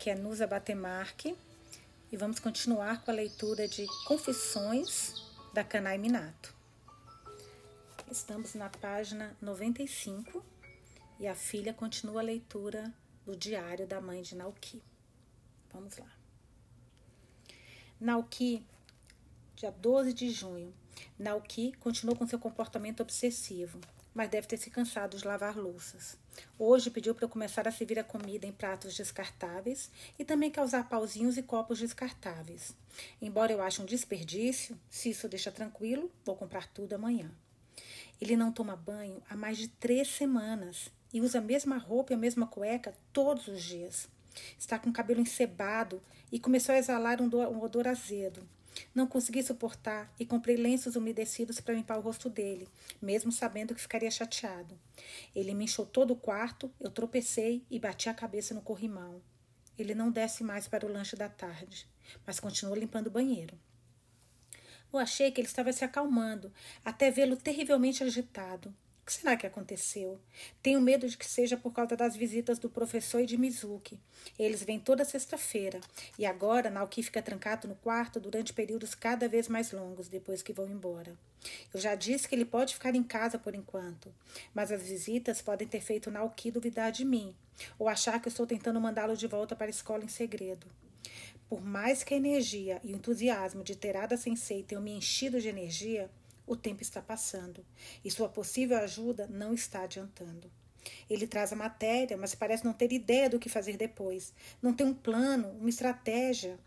aqui é Nusa Batemarque e vamos continuar com a leitura de Confissões da Kanai Minato. Estamos na página 95 e a filha continua a leitura do diário da mãe de Naoki. Vamos lá. Naoki, dia 12 de junho. Naoki continuou com seu comportamento obsessivo mas deve ter se cansado de lavar louças. Hoje pediu para eu começar a servir a comida em pratos descartáveis e também causar pauzinhos e copos descartáveis. Embora eu ache um desperdício, se isso deixa tranquilo, vou comprar tudo amanhã. Ele não toma banho há mais de três semanas e usa a mesma roupa e a mesma cueca todos os dias. Está com o cabelo encebado e começou a exalar um, um odor azedo. Não consegui suportar e comprei lenços umedecidos para limpar o rosto dele, mesmo sabendo que ficaria chateado. Ele me encheu todo o quarto, eu tropecei e bati a cabeça no corrimão. Ele não desce mais para o lanche da tarde, mas continua limpando o banheiro. Eu achei que ele estava se acalmando, até vê-lo terrivelmente agitado. Que será que aconteceu? Tenho medo de que seja por causa das visitas do professor e de Mizuki. Eles vêm toda sexta-feira. E agora Naoki fica trancado no quarto durante períodos cada vez mais longos depois que vão embora. Eu já disse que ele pode ficar em casa por enquanto, mas as visitas podem ter feito Naoki duvidar de mim, ou achar que eu estou tentando mandá-lo de volta para a escola em segredo. Por mais que a energia e o entusiasmo de Terada Sensei tenham me enchido de energia, o tempo está passando e sua possível ajuda não está adiantando. Ele traz a matéria, mas parece não ter ideia do que fazer depois. Não tem um plano, uma estratégia.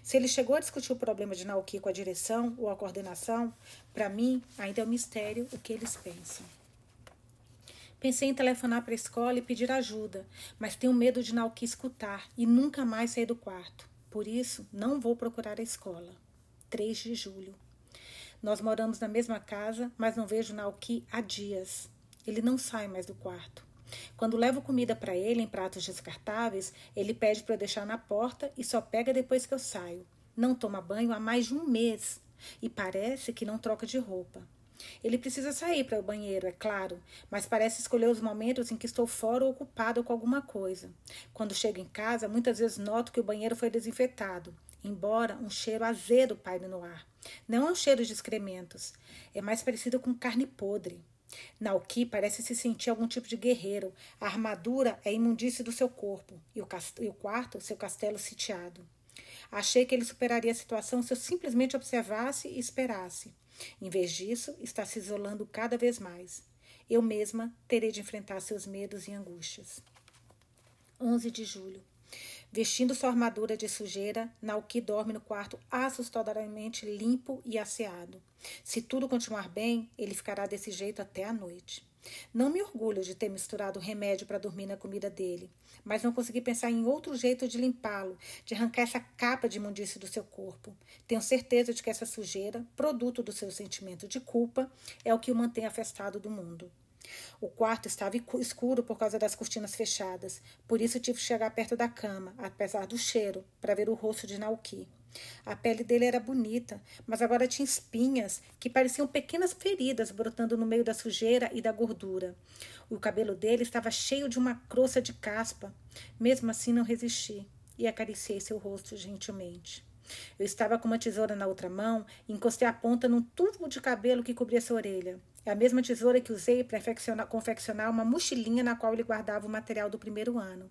Se ele chegou a discutir o problema de Naoki com a direção ou a coordenação, para mim ainda é um mistério o que eles pensam. Pensei em telefonar para a escola e pedir ajuda, mas tenho medo de Naoki escutar e nunca mais sair do quarto. Por isso, não vou procurar a escola. 3 de julho. Nós moramos na mesma casa, mas não vejo Naoki há dias. Ele não sai mais do quarto. Quando levo comida para ele em pratos descartáveis, ele pede para eu deixar na porta e só pega depois que eu saio. Não toma banho há mais de um mês e parece que não troca de roupa. Ele precisa sair para o banheiro, é claro, mas parece escolher os momentos em que estou fora ou ocupado com alguma coisa. Quando chego em casa, muitas vezes noto que o banheiro foi desinfetado embora um cheiro azedo paire no ar. Não é um cheiro de excrementos, é mais parecido com carne podre. Naoki parece se sentir algum tipo de guerreiro. A armadura é a imundície do seu corpo e o, e o quarto, seu castelo sitiado. Achei que ele superaria a situação se eu simplesmente observasse e esperasse. Em vez disso, está se isolando cada vez mais. Eu mesma terei de enfrentar seus medos e angústias. 11 de julho. Vestindo sua armadura de sujeira, Naoki dorme no quarto assustadoramente limpo e asseado. Se tudo continuar bem, ele ficará desse jeito até a noite. Não me orgulho de ter misturado remédio para dormir na comida dele, mas não consegui pensar em outro jeito de limpá-lo, de arrancar essa capa de imundície do seu corpo. Tenho certeza de que essa sujeira, produto do seu sentimento de culpa, é o que o mantém afastado do mundo. O quarto estava escuro por causa das cortinas fechadas, por isso tive que chegar perto da cama, apesar do cheiro, para ver o rosto de Nauki. A pele dele era bonita, mas agora tinha espinhas que pareciam pequenas feridas brotando no meio da sujeira e da gordura. O cabelo dele estava cheio de uma crosta de caspa. Mesmo assim, não resisti e acariciei seu rosto gentilmente. Eu estava com uma tesoura na outra mão e encostei a ponta num tubo de cabelo que cobria sua orelha. É a mesma tesoura que usei para confeccionar uma mochilinha na qual ele guardava o material do primeiro ano.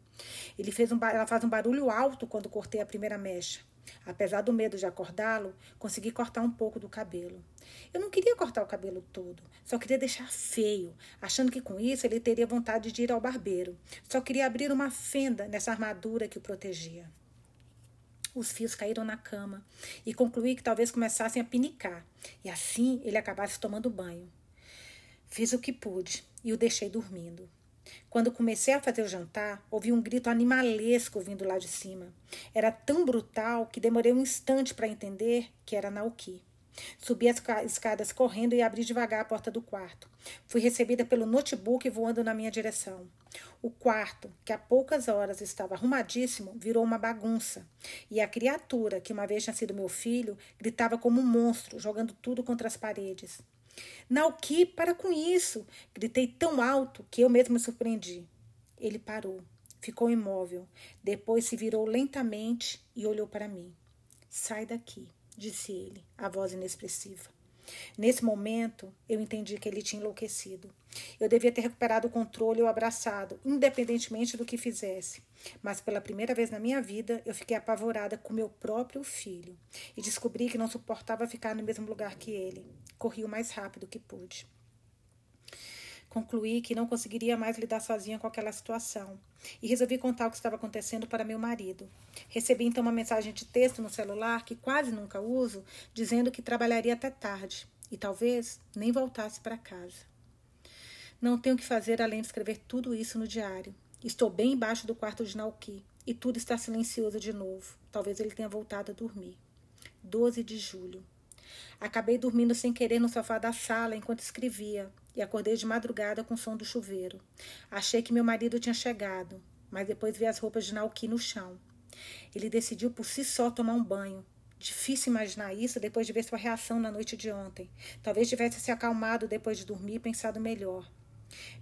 Ele fez um, ela faz um barulho alto quando cortei a primeira mecha. Apesar do medo de acordá-lo, consegui cortar um pouco do cabelo. Eu não queria cortar o cabelo todo, só queria deixar feio, achando que com isso ele teria vontade de ir ao barbeiro. Só queria abrir uma fenda nessa armadura que o protegia. Os fios caíram na cama e concluí que talvez começassem a pinicar, e assim ele acabasse tomando banho. Fiz o que pude e o deixei dormindo. Quando comecei a fazer o jantar, ouvi um grito animalesco vindo lá de cima. Era tão brutal que demorei um instante para entender que era Naoki. Subi as escadas correndo e abri devagar a porta do quarto. Fui recebida pelo notebook voando na minha direção. O quarto, que há poucas horas estava arrumadíssimo, virou uma bagunça. E a criatura, que uma vez tinha sido meu filho, gritava como um monstro, jogando tudo contra as paredes. Nauki, para com isso! Gritei tão alto que eu mesma me surpreendi. Ele parou. Ficou imóvel. Depois se virou lentamente e olhou para mim. Sai daqui, disse ele, a voz inexpressiva. Nesse momento, eu entendi que ele tinha enlouquecido. Eu devia ter recuperado o controle e o abraçado, independentemente do que fizesse. Mas pela primeira vez na minha vida, eu fiquei apavorada com meu próprio filho e descobri que não suportava ficar no mesmo lugar que ele. Corri o mais rápido que pude. Concluí que não conseguiria mais lidar sozinha com aquela situação e resolvi contar o que estava acontecendo para meu marido. Recebi então uma mensagem de texto no celular, que quase nunca uso, dizendo que trabalharia até tarde e talvez nem voltasse para casa. Não tenho o que fazer além de escrever tudo isso no diário. Estou bem embaixo do quarto de Nauki e tudo está silencioso de novo. Talvez ele tenha voltado a dormir. 12 de julho. Acabei dormindo sem querer no sofá da sala enquanto escrevia e acordei de madrugada com o som do chuveiro. Achei que meu marido tinha chegado, mas depois vi as roupas de Nauki no chão. Ele decidiu por si só tomar um banho. Difícil imaginar isso depois de ver sua reação na noite de ontem. Talvez tivesse se acalmado depois de dormir e pensado melhor.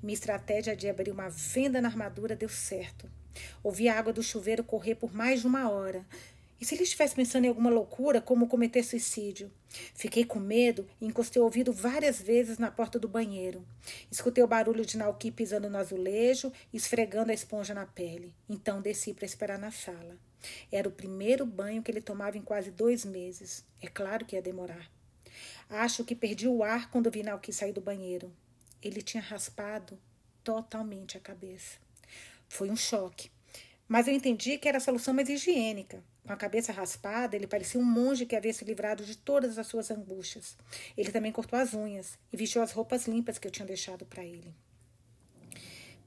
Minha estratégia de abrir uma venda na armadura deu certo. Ouvi a água do chuveiro correr por mais de uma hora. E se ele estivesse pensando em alguma loucura, como cometer suicídio? Fiquei com medo e encostei o ouvido várias vezes na porta do banheiro. Escutei o barulho de Nauki pisando no azulejo esfregando a esponja na pele. Então desci para esperar na sala. Era o primeiro banho que ele tomava em quase dois meses. É claro que ia demorar. Acho que perdi o ar quando vi Nauki sair do banheiro. Ele tinha raspado totalmente a cabeça. Foi um choque. Mas eu entendi que era a solução mais higiênica. Com a cabeça raspada, ele parecia um monge que havia se livrado de todas as suas angústias. Ele também cortou as unhas e vestiu as roupas limpas que eu tinha deixado para ele.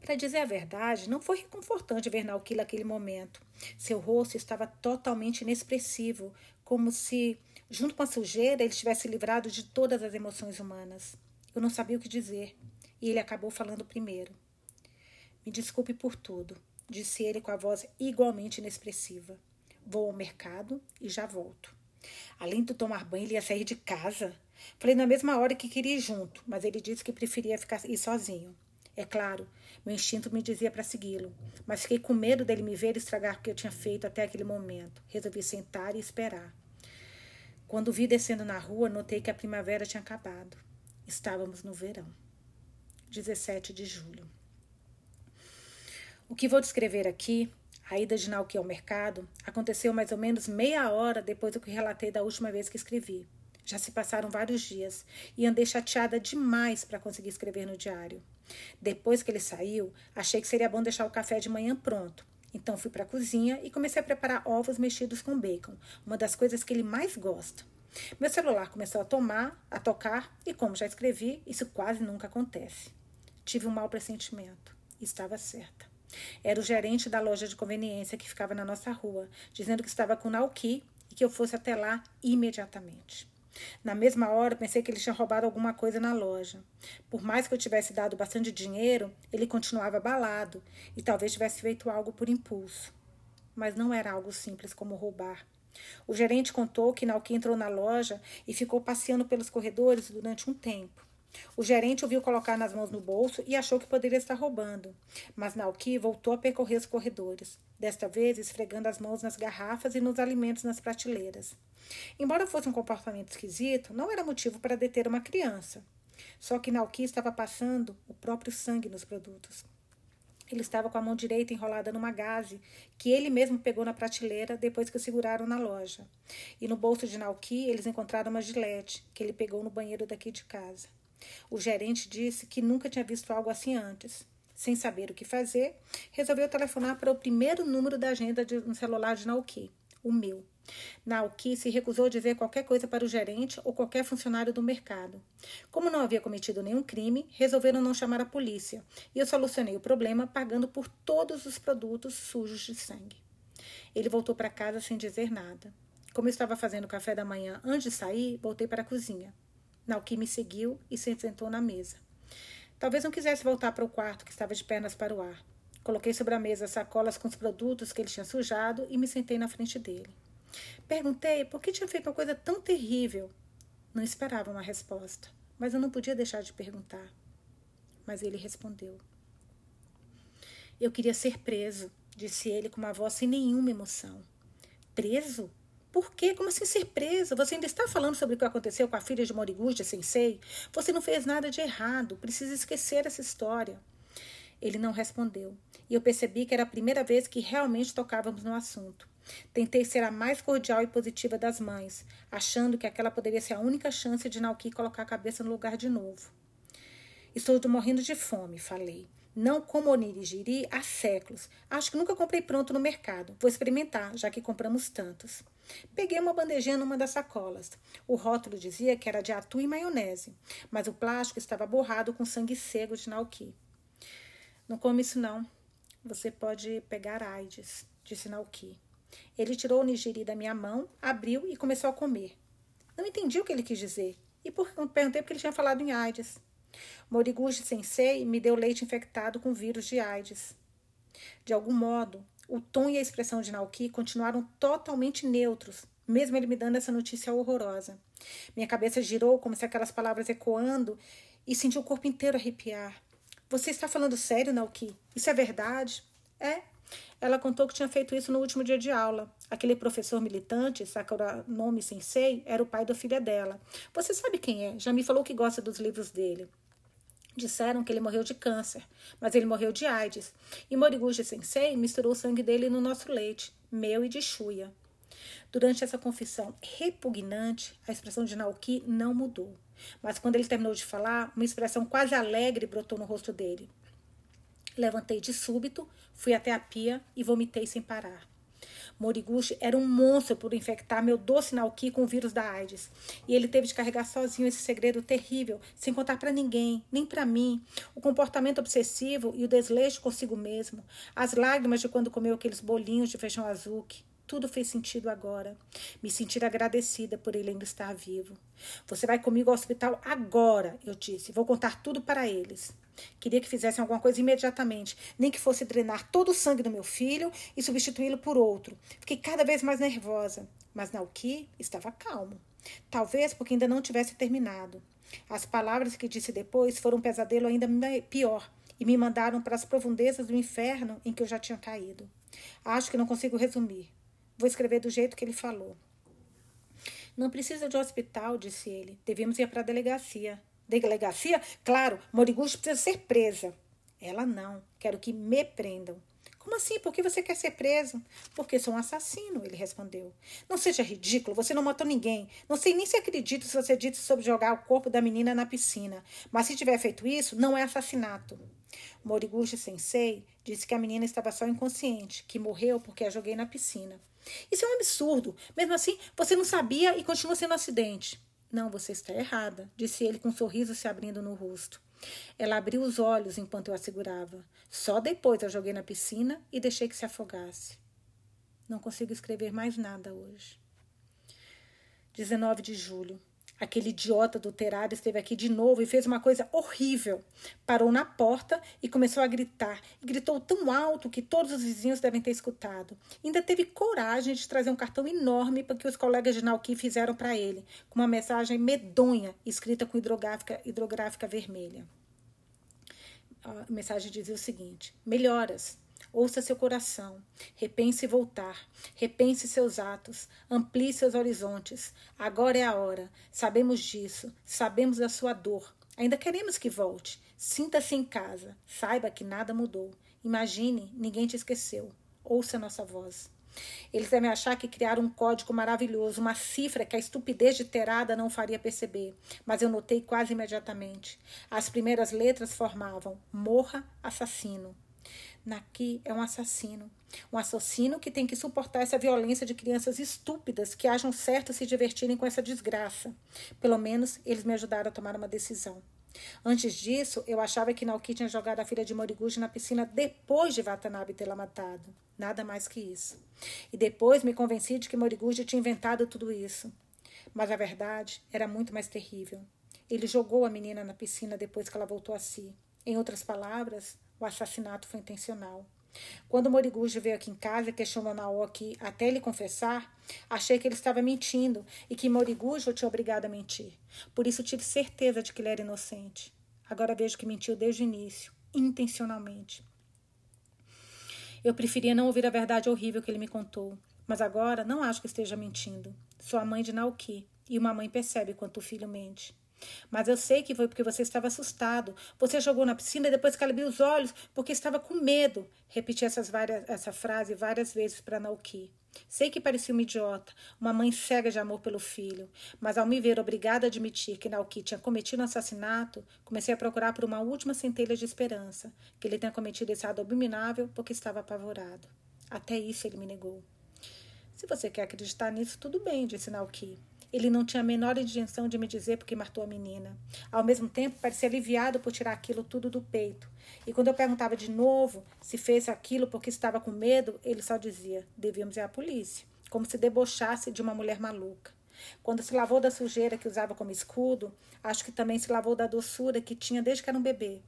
Para dizer a verdade, não foi reconfortante ver Naukila naquele momento. Seu rosto estava totalmente inexpressivo, como se, junto com a sujeira, ele tivesse livrado de todas as emoções humanas. Eu não sabia o que dizer, e ele acabou falando primeiro. Me desculpe por tudo, disse ele com a voz igualmente inexpressiva. Vou ao mercado e já volto. Além de tomar banho, ele ia sair de casa. Falei na mesma hora que queria ir junto, mas ele disse que preferia ficar ir sozinho. É claro, meu instinto me dizia para segui-lo, mas fiquei com medo dele me ver estragar o que eu tinha feito até aquele momento. Resolvi sentar e esperar. Quando vi descendo na rua, notei que a primavera tinha acabado. Estávamos no verão. 17 de julho. O que vou descrever aqui a ida de Nauki ao mercado aconteceu mais ou menos meia hora depois do que relatei da última vez que escrevi. Já se passaram vários dias e andei chateada demais para conseguir escrever no diário. Depois que ele saiu, achei que seria bom deixar o café de manhã pronto. Então fui para a cozinha e comecei a preparar ovos mexidos com bacon, uma das coisas que ele mais gosta. Meu celular começou a tomar, a tocar, e como já escrevi, isso quase nunca acontece. Tive um mau pressentimento. Estava certa. Era o gerente da loja de conveniência que ficava na nossa rua, dizendo que estava com Nauki e que eu fosse até lá imediatamente. Na mesma hora, pensei que ele tinha roubado alguma coisa na loja. Por mais que eu tivesse dado bastante dinheiro, ele continuava abalado e talvez tivesse feito algo por impulso. Mas não era algo simples como roubar. O gerente contou que Nauki entrou na loja e ficou passeando pelos corredores durante um tempo. O gerente ouviu colocar nas mãos no bolso e achou que poderia estar roubando. Mas Nauki voltou a percorrer os corredores, desta vez esfregando as mãos nas garrafas e nos alimentos nas prateleiras. Embora fosse um comportamento esquisito, não era motivo para deter uma criança. Só que Nauki estava passando o próprio sangue nos produtos. Ele estava com a mão direita enrolada numa gaze que ele mesmo pegou na prateleira depois que o seguraram na loja. E no bolso de Nauki eles encontraram uma gilete que ele pegou no banheiro daqui de casa. O gerente disse que nunca tinha visto algo assim antes. Sem saber o que fazer, resolveu telefonar para o primeiro número da agenda de um celular de Nauki, o meu. Nauki se recusou a dizer qualquer coisa para o gerente ou qualquer funcionário do mercado. Como não havia cometido nenhum crime, resolveram não chamar a polícia e eu solucionei o problema pagando por todos os produtos sujos de sangue. Ele voltou para casa sem dizer nada. Como eu estava fazendo café da manhã antes de sair, voltei para a cozinha. Nauki me seguiu e se sentou na mesa. Talvez não quisesse voltar para o quarto, que estava de pernas para o ar. Coloquei sobre a mesa sacolas com os produtos que ele tinha sujado e me sentei na frente dele. Perguntei por que tinha feito uma coisa tão terrível. Não esperava uma resposta, mas eu não podia deixar de perguntar. Mas ele respondeu: Eu queria ser preso. disse ele com uma voz sem nenhuma emoção. Preso? Por quê? Como assim ser preso? Você ainda está falando sobre o que aconteceu com a filha de Moriguchi, sensei? Você não fez nada de errado. Precisa esquecer essa história. Ele não respondeu, e eu percebi que era a primeira vez que realmente tocávamos no assunto. Tentei ser a mais cordial e positiva das mães, achando que aquela poderia ser a única chance de Naoki colocar a cabeça no lugar de novo. Estou morrendo de fome, falei. Não como onigiri há séculos. Acho que nunca comprei pronto no mercado. Vou experimentar, já que compramos tantos. Peguei uma bandejinha numa das sacolas. O rótulo dizia que era de atu e maionese, mas o plástico estava borrado com sangue cego de Naoki. Não come isso não. Você pode pegar AIDS, disse Naoki. Ele tirou o nigiri da minha mão, abriu e começou a comer. Não entendi o que ele quis dizer. E por, perguntei porque ele tinha falado em AIDS. Moriguchi Sensei me deu leite infectado com vírus de AIDS. De algum modo, o tom e a expressão de Naoki continuaram totalmente neutros, mesmo ele me dando essa notícia horrorosa. Minha cabeça girou como se aquelas palavras ecoando e senti o corpo inteiro arrepiar. Você está falando sério, Naoki? Isso é verdade? É. Ela contou que tinha feito isso no último dia de aula. Aquele professor militante, Sakura Nome Sensei, era o pai da filha dela. Você sabe quem é? Já me falou que gosta dos livros dele. Disseram que ele morreu de câncer, mas ele morreu de AIDS. E Moriguchi Sensei misturou o sangue dele no nosso leite, meu e de Shuya. Durante essa confissão repugnante, a expressão de Naoki não mudou. Mas quando ele terminou de falar, uma expressão quase alegre brotou no rosto dele. Levantei de súbito, fui até a pia e vomitei sem parar. Moriguchi era um monstro por infectar meu doce Naoki com o vírus da AIDS. E ele teve de carregar sozinho esse segredo terrível, sem contar para ninguém, nem para mim. O comportamento obsessivo e o desleixo consigo mesmo. As lágrimas de quando comeu aqueles bolinhos de feijão azul. Tudo fez sentido agora. Me sentir agradecida por ele ainda estar vivo. Você vai comigo ao hospital agora, eu disse. Vou contar tudo para eles. Queria que fizessem alguma coisa imediatamente, nem que fosse drenar todo o sangue do meu filho e substituí-lo por outro. Fiquei cada vez mais nervosa, mas Nauki estava calmo. Talvez porque ainda não tivesse terminado. As palavras que disse depois foram um pesadelo ainda pior e me mandaram para as profundezas do inferno em que eu já tinha caído. Acho que não consigo resumir. Vou escrever do jeito que ele falou. Não precisa de hospital, disse ele. Devemos ir para a delegacia delegacia, claro, Moriguchi precisa ser presa. Ela não. Quero que me prendam. Como assim? Por que você quer ser preso? Porque sou um assassino, ele respondeu. Não seja ridículo, você não matou ninguém. Não sei nem se acredito se você disse sobre jogar o corpo da menina na piscina. Mas se tiver feito isso, não é assassinato. Moriguchi Sensei disse que a menina estava só inconsciente, que morreu porque a joguei na piscina. Isso é um absurdo. Mesmo assim, você não sabia e continua sendo um acidente. Não, você está errada, disse ele com um sorriso se abrindo no rosto. Ela abriu os olhos enquanto eu a segurava. Só depois a joguei na piscina e deixei que se afogasse. Não consigo escrever mais nada hoje. 19 de julho. Aquele idiota adulterado esteve aqui de novo e fez uma coisa horrível. Parou na porta e começou a gritar. E gritou tão alto que todos os vizinhos devem ter escutado. Ainda teve coragem de trazer um cartão enorme para que os colegas de Nauki fizeram para ele, com uma mensagem medonha escrita com hidrográfica, hidrográfica vermelha. A mensagem dizia o seguinte: Melhoras. Ouça seu coração, repense voltar, repense seus atos, amplie seus horizontes. Agora é a hora. Sabemos disso, sabemos da sua dor. Ainda queremos que volte. Sinta-se em casa. Saiba que nada mudou. Imagine, ninguém te esqueceu. Ouça nossa voz. Eles devem achar que criaram um código maravilhoso, uma cifra que a estupidez de Terada não faria perceber. Mas eu notei quase imediatamente. As primeiras letras formavam morra assassino. Naki é um assassino. Um assassino que tem que suportar essa violência de crianças estúpidas que acham certo se divertirem com essa desgraça. Pelo menos eles me ajudaram a tomar uma decisão. Antes disso, eu achava que Naoki tinha jogado a filha de Moriguchi na piscina depois de Watanabe tê-la matado. Nada mais que isso. E depois me convenci de que Moriguchi tinha inventado tudo isso. Mas a verdade era muito mais terrível. Ele jogou a menina na piscina depois que ela voltou a si. Em outras palavras, o assassinato foi intencional. Quando Moriguchi veio aqui em casa e questionou Naoki até ele confessar, achei que ele estava mentindo e que Moriguchi o tinha obrigado a mentir. Por isso tive certeza de que ele era inocente. Agora vejo que mentiu desde o início, intencionalmente. Eu preferia não ouvir a verdade horrível que ele me contou. Mas agora não acho que esteja mentindo. Sou a mãe de Naoki, e uma mãe percebe quanto o filho mente. Mas eu sei que foi porque você estava assustado. Você jogou na piscina e depois calibrou os olhos porque estava com medo. Repeti essas várias, essa frase várias vezes para Naoki. Sei que parecia uma idiota, uma mãe cega de amor pelo filho, mas ao me ver obrigada a admitir que Naoki tinha cometido um assassinato, comecei a procurar por uma última centelha de esperança, que ele tenha cometido esse ato abominável porque estava apavorado. Até isso ele me negou. Se você quer acreditar nisso, tudo bem, disse Naoki. Ele não tinha a menor intenção de me dizer porque matou a menina. Ao mesmo tempo, parecia aliviado por tirar aquilo tudo do peito. E quando eu perguntava de novo se fez aquilo porque estava com medo, ele só dizia: devíamos ir à polícia. Como se debochasse de uma mulher maluca. Quando se lavou da sujeira que usava como escudo, acho que também se lavou da doçura que tinha desde que era um bebê.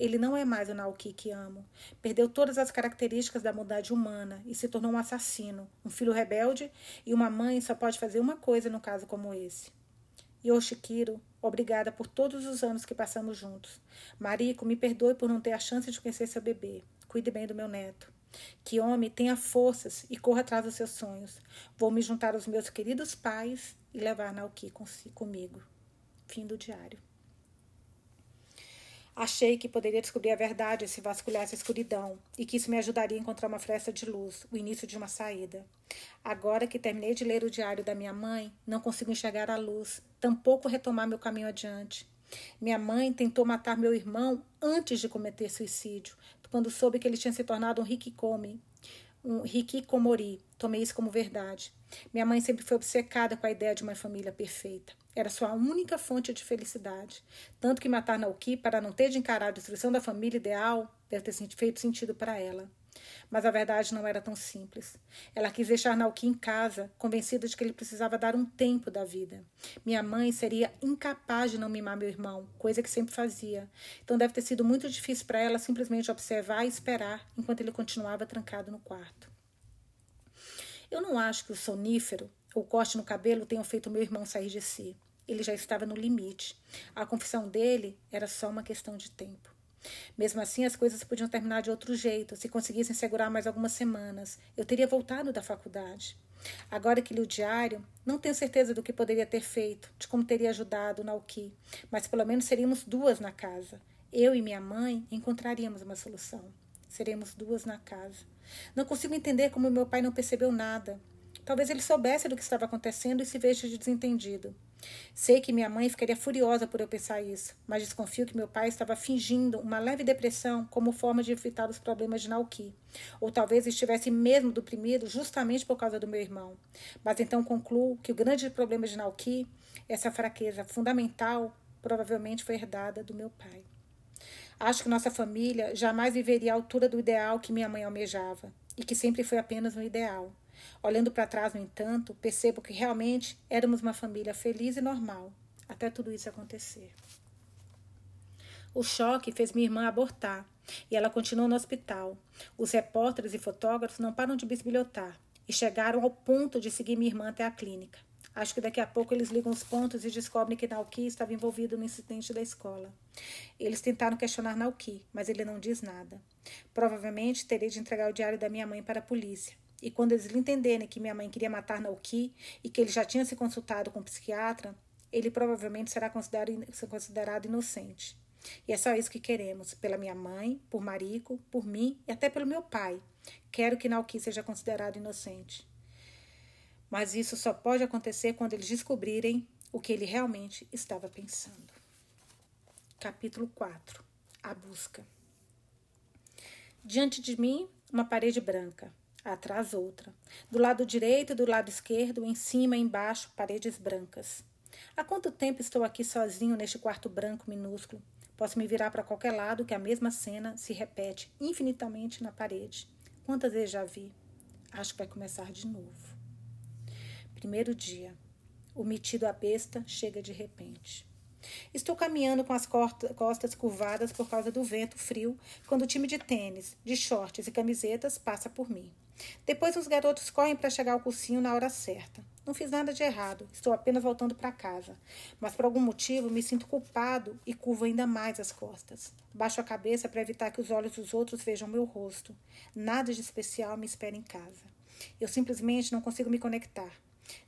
Ele não é mais o Naoki que amo. Perdeu todas as características da bondade humana e se tornou um assassino, um filho rebelde, e uma mãe só pode fazer uma coisa num caso como esse. Yoshikiro, obrigada por todos os anos que passamos juntos. Mariko, me perdoe por não ter a chance de conhecer seu bebê. Cuide bem do meu neto. Que homem tenha forças e corra atrás dos seus sonhos. Vou me juntar aos meus queridos pais e levar Naoki comigo. Fim do diário. Achei que poderia descobrir a verdade se vasculhasse a escuridão e que isso me ajudaria a encontrar uma fresta de luz, o início de uma saída. Agora que terminei de ler o diário da minha mãe, não consigo enxergar a luz, tampouco retomar meu caminho adiante. Minha mãe tentou matar meu irmão antes de cometer suicídio, quando soube que ele tinha se tornado um rikikomi, um hikikomori. Tomei isso como verdade. Minha mãe sempre foi obcecada com a ideia de uma família perfeita. Era sua única fonte de felicidade. Tanto que matar Naoki para não ter de encarar a destruição da família ideal deve ter feito sentido para ela. Mas a verdade não era tão simples. Ela quis deixar Naoki em casa, convencida de que ele precisava dar um tempo da vida. Minha mãe seria incapaz de não mimar meu irmão, coisa que sempre fazia. Então deve ter sido muito difícil para ela simplesmente observar e esperar enquanto ele continuava trancado no quarto. Eu não acho que o sonífero ou corte no cabelo tenham feito meu irmão sair de si. Ele já estava no limite. A confissão dele era só uma questão de tempo. Mesmo assim, as coisas podiam terminar de outro jeito. Se conseguissem segurar mais algumas semanas, eu teria voltado da faculdade. Agora que li o diário, não tenho certeza do que poderia ter feito, de como teria ajudado Nauki, mas pelo menos seríamos duas na casa. Eu e minha mãe encontraríamos uma solução. Seremos duas na casa. Não consigo entender como meu pai não percebeu nada. Talvez ele soubesse do que estava acontecendo e se veja de desentendido. Sei que minha mãe ficaria furiosa por eu pensar isso, mas desconfio que meu pai estava fingindo uma leve depressão como forma de evitar os problemas de Nauki. Ou talvez estivesse mesmo deprimido justamente por causa do meu irmão. Mas então concluo que o grande problema de Nauki, essa fraqueza fundamental, provavelmente foi herdada do meu pai. Acho que nossa família jamais viveria à altura do ideal que minha mãe almejava, e que sempre foi apenas um ideal. Olhando para trás, no entanto, percebo que realmente éramos uma família feliz e normal, até tudo isso acontecer. O choque fez minha irmã abortar e ela continuou no hospital. Os repórteres e fotógrafos não param de bisbilhotar e chegaram ao ponto de seguir minha irmã até a clínica. Acho que daqui a pouco eles ligam os pontos e descobrem que Nauki estava envolvido no incidente da escola. Eles tentaram questionar Nauki, mas ele não diz nada. Provavelmente terei de entregar o diário da minha mãe para a polícia. E quando eles entenderem que minha mãe queria matar Naoki e que ele já tinha se consultado com um psiquiatra, ele provavelmente será considerado, inocente. E é só isso que queremos, pela minha mãe, por Marico, por mim e até pelo meu pai. Quero que Naoki seja considerado inocente. Mas isso só pode acontecer quando eles descobrirem o que ele realmente estava pensando. Capítulo 4 A busca. Diante de mim, uma parede branca. Atrás outra. Do lado direito e do lado esquerdo, em cima e embaixo, paredes brancas. Há quanto tempo estou aqui sozinho neste quarto branco minúsculo? Posso me virar para qualquer lado que a mesma cena se repete infinitamente na parede. Quantas vezes já vi? Acho que vai começar de novo. Primeiro dia. O metido à besta chega de repente. Estou caminhando com as costas curvadas por causa do vento frio quando o time de tênis, de shorts e camisetas passa por mim. Depois os garotos correm para chegar ao cursinho na hora certa. Não fiz nada de errado, estou apenas voltando para casa. Mas por algum motivo me sinto culpado e curvo ainda mais as costas. Baixo a cabeça para evitar que os olhos dos outros vejam meu rosto. Nada de especial me espera em casa. Eu simplesmente não consigo me conectar.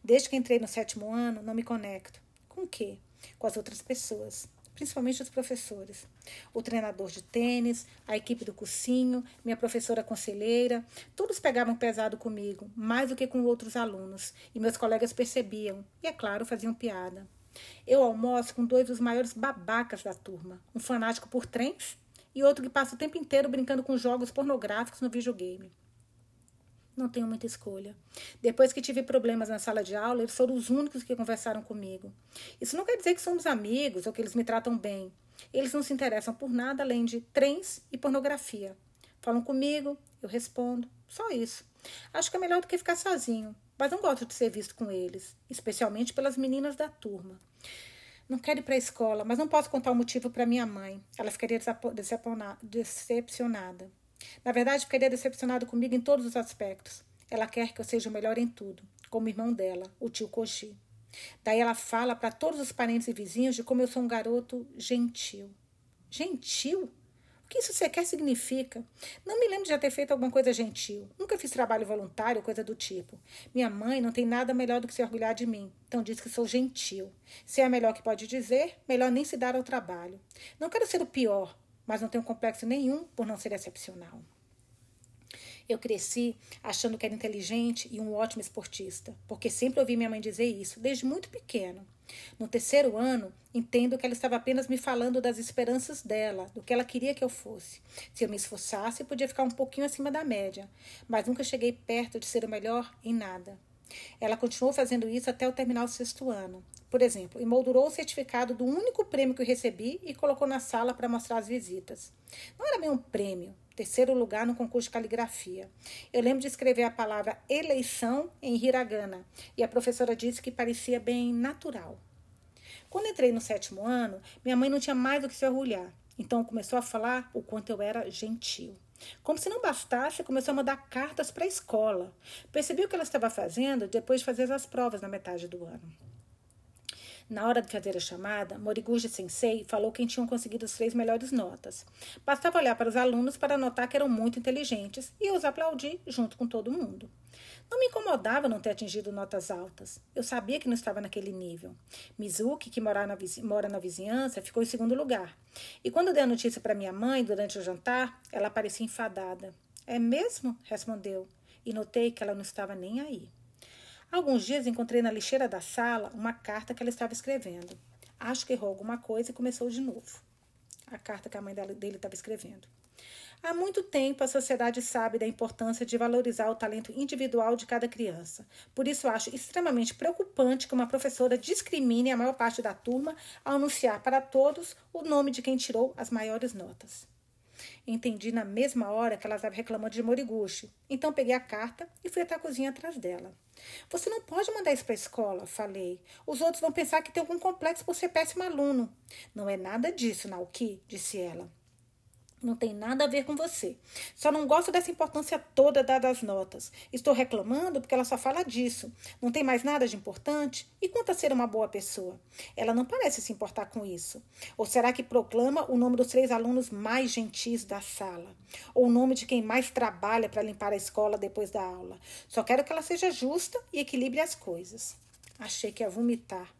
Desde que entrei no sétimo ano, não me conecto. Com o quê? Com as outras pessoas principalmente os professores. O treinador de tênis, a equipe do cursinho, minha professora conselheira, todos pegavam pesado comigo, mais do que com outros alunos, e meus colegas percebiam, e é claro, faziam piada. Eu almoço com dois dos maiores babacas da turma, um fanático por trens e outro que passa o tempo inteiro brincando com jogos pornográficos no videogame. Não tenho muita escolha. Depois que tive problemas na sala de aula, eles foram os únicos que conversaram comigo. Isso não quer dizer que somos amigos ou que eles me tratam bem. Eles não se interessam por nada além de trens e pornografia. Falam comigo, eu respondo. Só isso. Acho que é melhor do que ficar sozinho, mas não gosto de ser visto com eles, especialmente pelas meninas da turma. Não quero ir para a escola, mas não posso contar o motivo para minha mãe. Ela ficaria decepcionada. Na verdade, ficaria decepcionado comigo em todos os aspectos. Ela quer que eu seja o melhor em tudo, como irmão dela, o tio Koshi. Daí ela fala para todos os parentes e vizinhos de como eu sou um garoto gentil. Gentil? O que isso sequer significa? Não me lembro de já ter feito alguma coisa gentil. Nunca fiz trabalho voluntário coisa do tipo. Minha mãe não tem nada melhor do que se orgulhar de mim, então diz que sou gentil. Se é a melhor que pode dizer, melhor nem se dar ao trabalho. Não quero ser o pior, mas não tenho complexo nenhum por não ser excepcional. Eu cresci achando que era inteligente e um ótimo esportista, porque sempre ouvi minha mãe dizer isso, desde muito pequeno. No terceiro ano, entendo que ela estava apenas me falando das esperanças dela, do que ela queria que eu fosse. Se eu me esforçasse, podia ficar um pouquinho acima da média, mas nunca cheguei perto de ser o melhor em nada. Ela continuou fazendo isso até eu terminar o sexto ano. Por exemplo, emoldurou o certificado do único prêmio que eu recebi e colocou na sala para mostrar as visitas. Não era bem um prêmio, terceiro lugar no concurso de caligrafia. Eu lembro de escrever a palavra eleição em hiragana e a professora disse que parecia bem natural. Quando entrei no sétimo ano, minha mãe não tinha mais do que se orgulhar, então começou a falar o quanto eu era gentil. Como se não bastasse, começou a mandar cartas para a escola. Percebi o que ela estava fazendo depois de fazer as provas na metade do ano. Na hora de fazer a chamada, Moriguchi Sensei falou quem tinham conseguido as três melhores notas. Bastava olhar para os alunos para notar que eram muito inteligentes e os aplaudi junto com todo mundo. Não me incomodava não ter atingido notas altas. Eu sabia que não estava naquele nível. Mizuki, que mora na, mora na vizinhança, ficou em segundo lugar. E quando dei a notícia para minha mãe durante o jantar, ela parecia enfadada. É mesmo? respondeu. E notei que ela não estava nem aí. Alguns dias encontrei na lixeira da sala uma carta que ela estava escrevendo. Acho que errou alguma coisa e começou de novo. A carta que a mãe dele estava escrevendo. Há muito tempo a sociedade sabe da importância de valorizar o talento individual de cada criança. Por isso acho extremamente preocupante que uma professora discrimine a maior parte da turma ao anunciar para todos o nome de quem tirou as maiores notas. Entendi na mesma hora que ela estava reclamando de Moriguchi. Então peguei a carta e fui até a cozinha atrás dela. Você não pode mandar isso para a escola, falei. Os outros vão pensar que tem algum complexo por ser péssimo aluno. Não é nada disso, Naoki, disse ela. Não tem nada a ver com você. Só não gosto dessa importância toda dada às notas. Estou reclamando porque ela só fala disso. Não tem mais nada de importante? E quanto a ser uma boa pessoa? Ela não parece se importar com isso. Ou será que proclama o nome dos três alunos mais gentis da sala? Ou o nome de quem mais trabalha para limpar a escola depois da aula? Só quero que ela seja justa e equilibre as coisas. Achei que ia vomitar.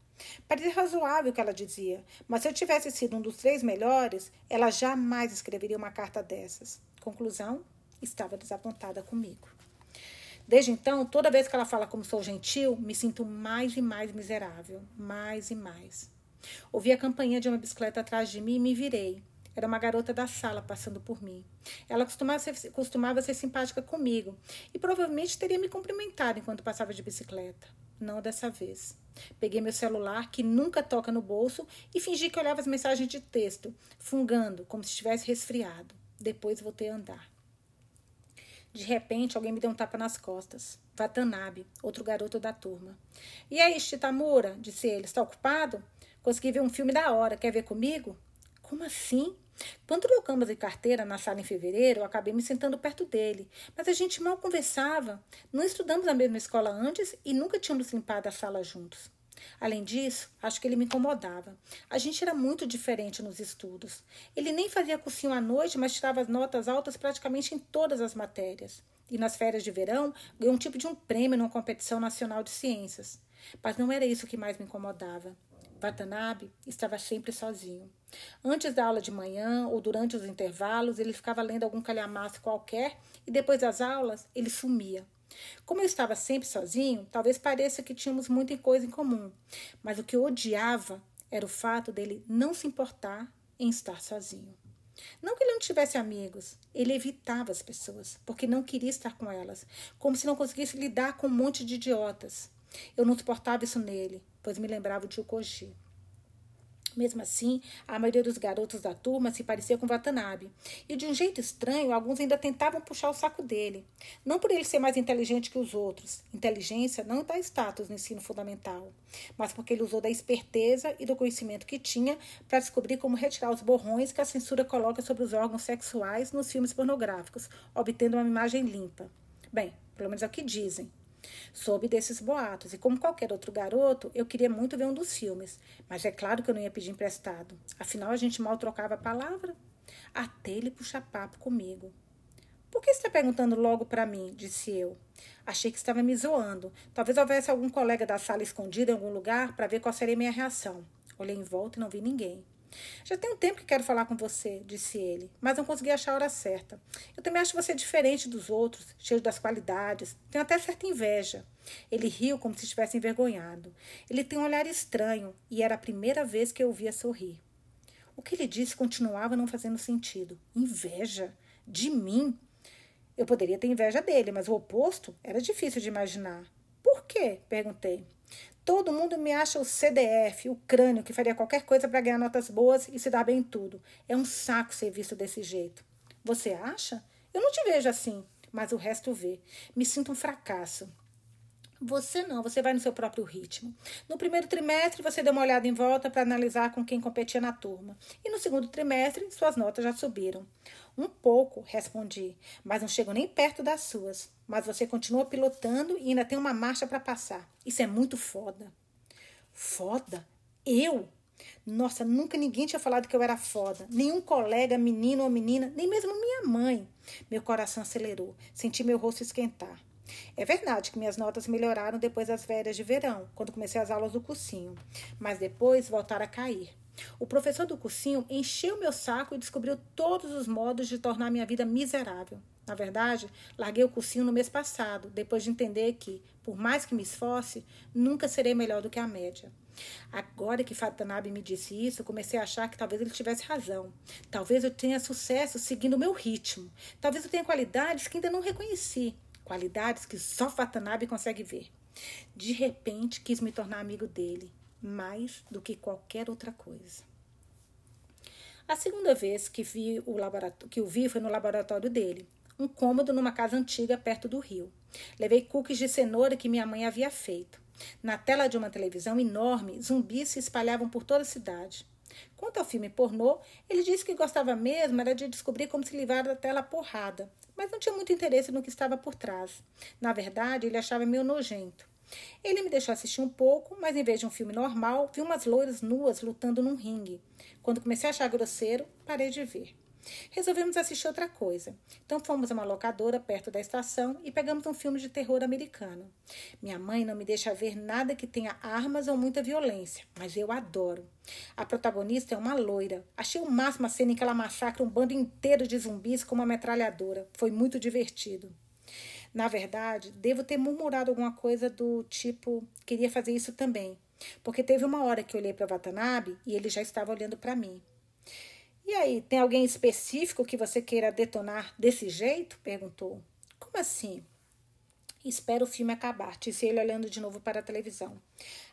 Parecia razoável o que ela dizia, mas se eu tivesse sido um dos três melhores, ela jamais escreveria uma carta dessas. Conclusão: estava desapontada comigo. Desde então, toda vez que ela fala como sou gentil, me sinto mais e mais miserável, mais e mais. Ouvi a campainha de uma bicicleta atrás de mim e me virei. Era uma garota da sala passando por mim. Ela costumava ser, costumava ser simpática comigo e provavelmente teria me cumprimentado enquanto passava de bicicleta. Não dessa vez. Peguei meu celular, que nunca toca no bolso, e fingi que olhava as mensagens de texto, fungando, como se estivesse resfriado. Depois voltei a andar. De repente, alguém me deu um tapa nas costas. Watanabe, outro garoto da turma. E aí, Shitamura? disse ele. Está ocupado? Consegui ver um filme da hora. Quer ver comigo? Como assim? Quando trocamos de carteira na sala em fevereiro, eu acabei me sentando perto dele, mas a gente mal conversava. Não estudamos na mesma escola antes e nunca tínhamos limpado a sala juntos. Além disso, acho que ele me incomodava. A gente era muito diferente nos estudos. Ele nem fazia cursinho à noite, mas tirava notas altas praticamente em todas as matérias. E nas férias de verão, ganhou um tipo de um prêmio numa competição nacional de ciências. Mas não era isso que mais me incomodava. Watanabe estava sempre sozinho. Antes da aula de manhã ou durante os intervalos, ele ficava lendo algum calhamaço qualquer e depois das aulas ele sumia. Como eu estava sempre sozinho, talvez pareça que tínhamos muita coisa em comum, mas o que eu odiava era o fato dele não se importar em estar sozinho. Não que ele não tivesse amigos, ele evitava as pessoas, porque não queria estar com elas, como se não conseguisse lidar com um monte de idiotas. Eu não suportava isso nele, pois me lembrava de Ukoji. Mesmo assim, a maioria dos garotos da turma se parecia com Watanabe, e de um jeito estranho, alguns ainda tentavam puxar o saco dele. Não por ele ser mais inteligente que os outros. Inteligência não dá status no ensino fundamental, mas porque ele usou da esperteza e do conhecimento que tinha para descobrir como retirar os borrões que a censura coloca sobre os órgãos sexuais nos filmes pornográficos, obtendo uma imagem limpa. Bem, pelo menos é o que dizem. Soube desses boatos e, como qualquer outro garoto, eu queria muito ver um dos filmes, mas é claro que eu não ia pedir emprestado. Afinal, a gente mal trocava a palavra. Até ele puxar papo comigo. Por que está perguntando logo para mim? disse eu. Achei que estava me zoando. Talvez houvesse algum colega da sala escondido em algum lugar para ver qual seria minha reação. Olhei em volta e não vi ninguém. Já tem um tempo que quero falar com você, disse ele, mas não consegui achar a hora certa. Eu também acho você diferente dos outros, cheio das qualidades. Tenho até certa inveja. Ele riu como se estivesse envergonhado. Ele tem um olhar estranho e era a primeira vez que eu o via sorrir. O que ele disse continuava não fazendo sentido. Inveja? De mim? Eu poderia ter inveja dele, mas o oposto era difícil de imaginar. Por quê? perguntei. Todo mundo me acha o CDF, o crânio que faria qualquer coisa para ganhar notas boas e se dar bem em tudo. É um saco ser visto desse jeito. Você acha? Eu não te vejo assim, mas o resto vê. Me sinto um fracasso. Você não, você vai no seu próprio ritmo. No primeiro trimestre, você deu uma olhada em volta para analisar com quem competia na turma. E no segundo trimestre, suas notas já subiram. Um pouco, respondi, mas não chego nem perto das suas. Mas você continua pilotando e ainda tem uma marcha para passar. Isso é muito foda. Foda? Eu? Nossa, nunca ninguém tinha falado que eu era foda. Nenhum colega, menino ou menina, nem mesmo minha mãe. Meu coração acelerou. Senti meu rosto esquentar. É verdade que minhas notas melhoraram depois das férias de verão, quando comecei as aulas do cursinho, mas depois voltaram a cair. O professor do cursinho encheu meu saco e descobriu todos os modos de tornar minha vida miserável. Na verdade, larguei o cursinho no mês passado, depois de entender que, por mais que me esforce, nunca serei melhor do que a média. Agora que Fatanabe me disse isso, comecei a achar que talvez ele tivesse razão. Talvez eu tenha sucesso seguindo o meu ritmo. Talvez eu tenha qualidades que ainda não reconheci. Qualidades que só Fatanabe consegue ver. De repente, quis me tornar amigo dele mais do que qualquer outra coisa. A segunda vez que, vi o que o vi foi no laboratório dele, um cômodo numa casa antiga perto do rio. Levei cookies de cenoura que minha mãe havia feito. Na tela de uma televisão enorme, zumbis se espalhavam por toda a cidade. Quanto ao filme pornô, ele disse que gostava mesmo era de descobrir como se livrar da tela porrada, mas não tinha muito interesse no que estava por trás. Na verdade, ele achava meio nojento. Ele me deixou assistir um pouco, mas em vez de um filme normal, vi umas loiras nuas lutando num ringue. Quando comecei a achar grosseiro, parei de ver. Resolvemos assistir outra coisa. Então fomos a uma locadora perto da estação e pegamos um filme de terror americano. Minha mãe não me deixa ver nada que tenha armas ou muita violência, mas eu adoro. A protagonista é uma loira. Achei o máximo a cena em que ela massacra um bando inteiro de zumbis com uma metralhadora. Foi muito divertido. Na verdade, devo ter murmurado alguma coisa do tipo, queria fazer isso também. Porque teve uma hora que eu olhei para Watanabe e ele já estava olhando para mim. E aí, tem alguém específico que você queira detonar desse jeito? perguntou. Como assim? Espero o filme acabar, disse ele olhando de novo para a televisão.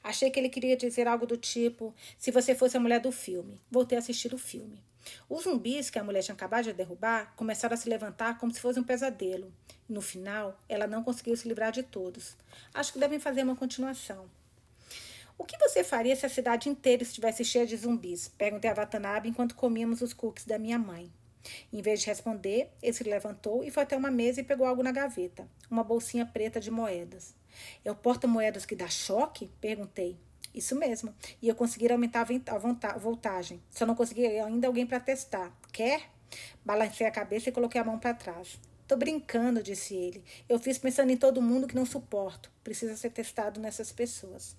Achei que ele queria dizer algo do tipo: se você fosse a mulher do filme. Voltei a assistir o filme. Os zumbis que a mulher tinha acabado de derrubar começaram a se levantar como se fosse um pesadelo. No final, ela não conseguiu se livrar de todos. Acho que devem fazer uma continuação. O que você faria se a cidade inteira estivesse cheia de zumbis? Perguntei a Watanabe enquanto comíamos os cookies da minha mãe. Em vez de responder, ele se levantou e foi até uma mesa e pegou algo na gaveta, uma bolsinha preta de moedas. É o porta-moedas que dá choque? Perguntei. Isso mesmo. E eu consegui aumentar a voltagem. Só não consegui ainda alguém para testar. Quer? Balancei a cabeça e coloquei a mão para trás. Tô brincando, disse ele. Eu fiz pensando em todo mundo que não suporto. Precisa ser testado nessas pessoas.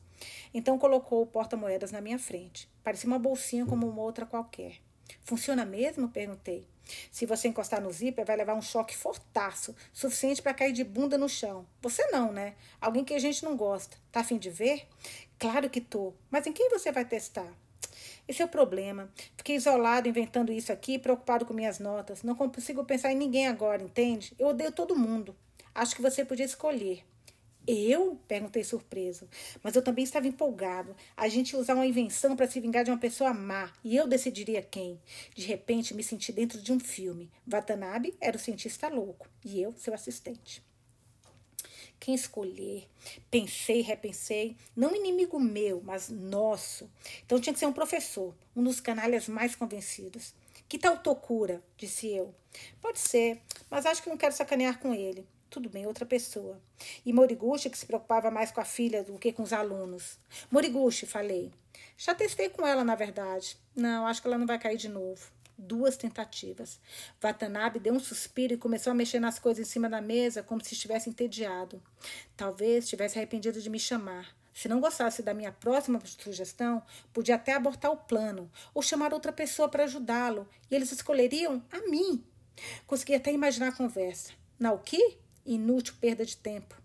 Então colocou o porta-moedas na minha frente. Parecia uma bolsinha como uma outra qualquer. Funciona mesmo? perguntei. Se você encostar no zíper, vai levar um choque fortaço, suficiente para cair de bunda no chão. Você não, né? Alguém que a gente não gosta. Tá afim de ver? Claro que tô. Mas em quem você vai testar? Esse é o problema. Fiquei isolado inventando isso aqui, preocupado com minhas notas. Não consigo pensar em ninguém agora, entende? Eu odeio todo mundo. Acho que você podia escolher. Eu? perguntei surpreso. Mas eu também estava empolgado. A gente usar uma invenção para se vingar de uma pessoa má, e eu decidiria quem. De repente, me senti dentro de um filme. Watanabe era o cientista louco, e eu, seu assistente. Quem escolher? Pensei, repensei. Não inimigo meu, mas nosso. Então tinha que ser um professor, um dos canalhas mais convencidos. Que tal Tokura? disse eu. Pode ser, mas acho que não quero sacanear com ele. Tudo bem, outra pessoa. E Moriguchi, que se preocupava mais com a filha do que com os alunos. Moriguchi, falei. Já testei com ela, na verdade. Não, acho que ela não vai cair de novo. Duas tentativas. Watanabe deu um suspiro e começou a mexer nas coisas em cima da mesa, como se estivesse entediado. Talvez estivesse arrependido de me chamar. Se não gostasse da minha próxima sugestão, podia até abortar o plano ou chamar outra pessoa para ajudá-lo, e eles escolheriam a mim. Consegui até imaginar a conversa. Naoki? Inútil perda de tempo.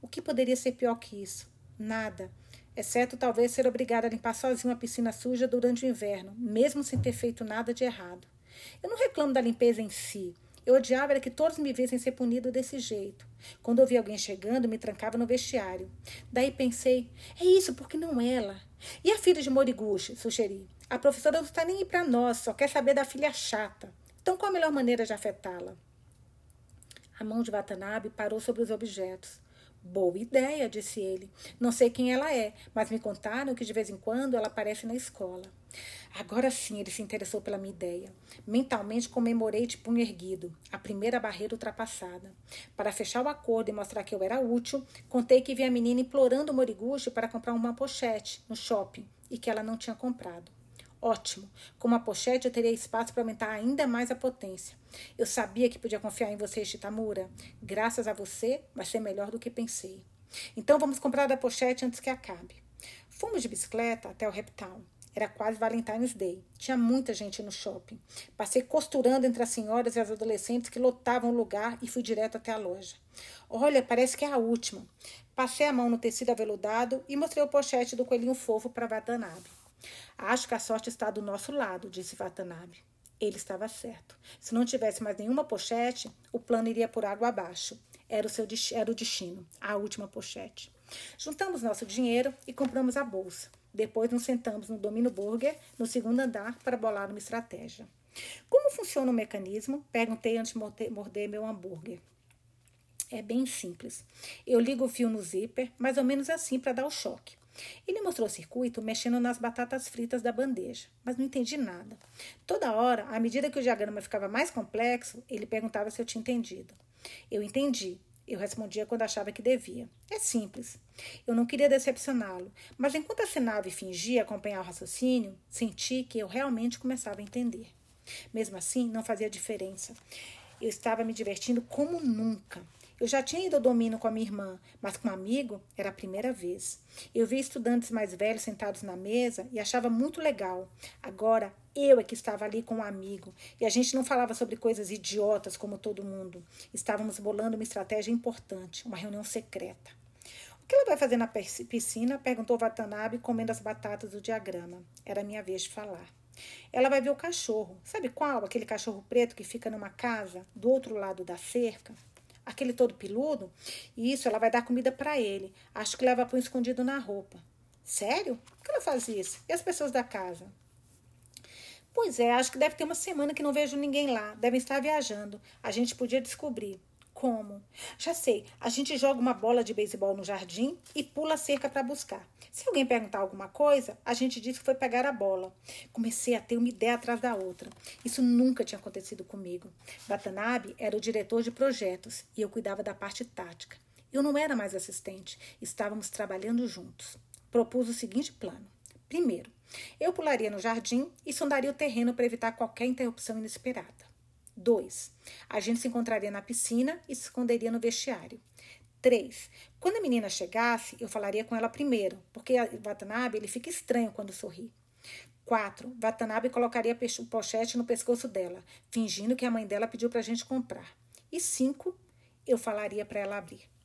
O que poderia ser pior que isso? Nada. Exceto talvez ser obrigada a limpar sozinha uma piscina suja durante o inverno, mesmo sem ter feito nada de errado. Eu não reclamo da limpeza em si. Eu odiava era que todos me vissem ser punido desse jeito. Quando ouvi alguém chegando, me trancava no vestiário. Daí pensei, é isso, porque não ela? E a filha de Moriguchi? Sugeri. A professora não está nem aí para nós, só quer saber da filha chata. Então qual a melhor maneira de afetá-la? A mão de Watanabe parou sobre os objetos. Boa ideia, disse ele. Não sei quem ela é, mas me contaram que de vez em quando ela aparece na escola. Agora sim ele se interessou pela minha ideia. Mentalmente comemorei de punho erguido, a primeira barreira ultrapassada. Para fechar o acordo e mostrar que eu era útil, contei que vi a menina implorando o Moriguchi para comprar uma pochete no shopping e que ela não tinha comprado. Ótimo. Com uma pochete eu teria espaço para aumentar ainda mais a potência. Eu sabia que podia confiar em você, Shitamura. Graças a você, vai ser melhor do que pensei. Então vamos comprar a pochete antes que acabe. Fomos de bicicleta até o Reptown. Era quase Valentine's Day. Tinha muita gente no shopping. Passei costurando entre as senhoras e as adolescentes que lotavam o lugar e fui direto até a loja. Olha, parece que é a última. Passei a mão no tecido aveludado e mostrei o pochete do coelhinho fofo para Watanabe. Acho que a sorte está do nosso lado, disse Watanabe. Ele estava certo. Se não tivesse mais nenhuma pochete, o plano iria por água abaixo. Era o, seu, era o destino, a última pochete. Juntamos nosso dinheiro e compramos a bolsa. Depois nos sentamos no Domino Burger, no segundo andar, para bolar uma estratégia. Como funciona o mecanismo? Perguntei antes de morder meu hambúrguer. É bem simples. Eu ligo o fio no zíper, mais ou menos assim, para dar o choque. Ele mostrou o circuito mexendo nas batatas fritas da bandeja, mas não entendi nada. Toda hora, à medida que o diagrama ficava mais complexo, ele perguntava se eu tinha entendido. Eu entendi. Eu respondia quando achava que devia. É simples. Eu não queria decepcioná-lo, mas enquanto assinava e fingia acompanhar o raciocínio, senti que eu realmente começava a entender. Mesmo assim, não fazia diferença. Eu estava me divertindo como nunca. Eu já tinha ido ao domínio com a minha irmã, mas com um amigo era a primeira vez. Eu via estudantes mais velhos sentados na mesa e achava muito legal. Agora eu é que estava ali com um amigo e a gente não falava sobre coisas idiotas como todo mundo. Estávamos bolando uma estratégia importante, uma reunião secreta. O que ela vai fazer na piscina? perguntou Watanabe, comendo as batatas do diagrama. Era minha vez de falar. Ela vai ver o cachorro. Sabe qual? Aquele cachorro preto que fica numa casa do outro lado da cerca aquele todo peludo, e isso ela vai dar comida para ele. Acho que leva pão escondido na roupa. Sério? Por que ela faz isso? E as pessoas da casa? Pois é, acho que deve ter uma semana que não vejo ninguém lá. Devem estar viajando. A gente podia descobrir. Como? Já sei, a gente joga uma bola de beisebol no jardim e pula a cerca para buscar. Se alguém perguntar alguma coisa, a gente diz que foi pegar a bola. Comecei a ter uma ideia atrás da outra. Isso nunca tinha acontecido comigo. Watanabe era o diretor de projetos e eu cuidava da parte tática. Eu não era mais assistente, estávamos trabalhando juntos. Propus o seguinte plano. Primeiro, eu pularia no jardim e sondaria o terreno para evitar qualquer interrupção inesperada. 2. A gente se encontraria na piscina e se esconderia no vestiário. 3. Quando a menina chegasse, eu falaria com ela primeiro, porque Watanabe ele fica estranho quando sorri. 4. Watanabe colocaria o pochete no pescoço dela, fingindo que a mãe dela pediu para a gente comprar. E 5. Eu falaria para ela abrir.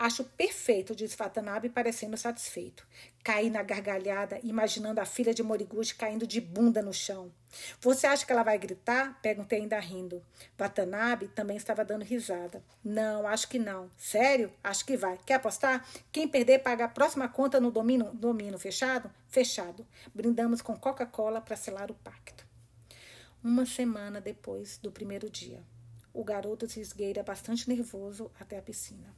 Acho perfeito, disse Watanabe, parecendo satisfeito. Caí na gargalhada, imaginando a filha de Moriguchi caindo de bunda no chão. Você acha que ela vai gritar? Perguntei ainda rindo. Watanabe também estava dando risada. Não, acho que não. Sério? Acho que vai. Quer apostar? Quem perder paga a próxima conta no domínio, domínio fechado? Fechado. Brindamos com Coca-Cola para selar o pacto. Uma semana depois do primeiro dia, o garoto se esgueira bastante nervoso até a piscina.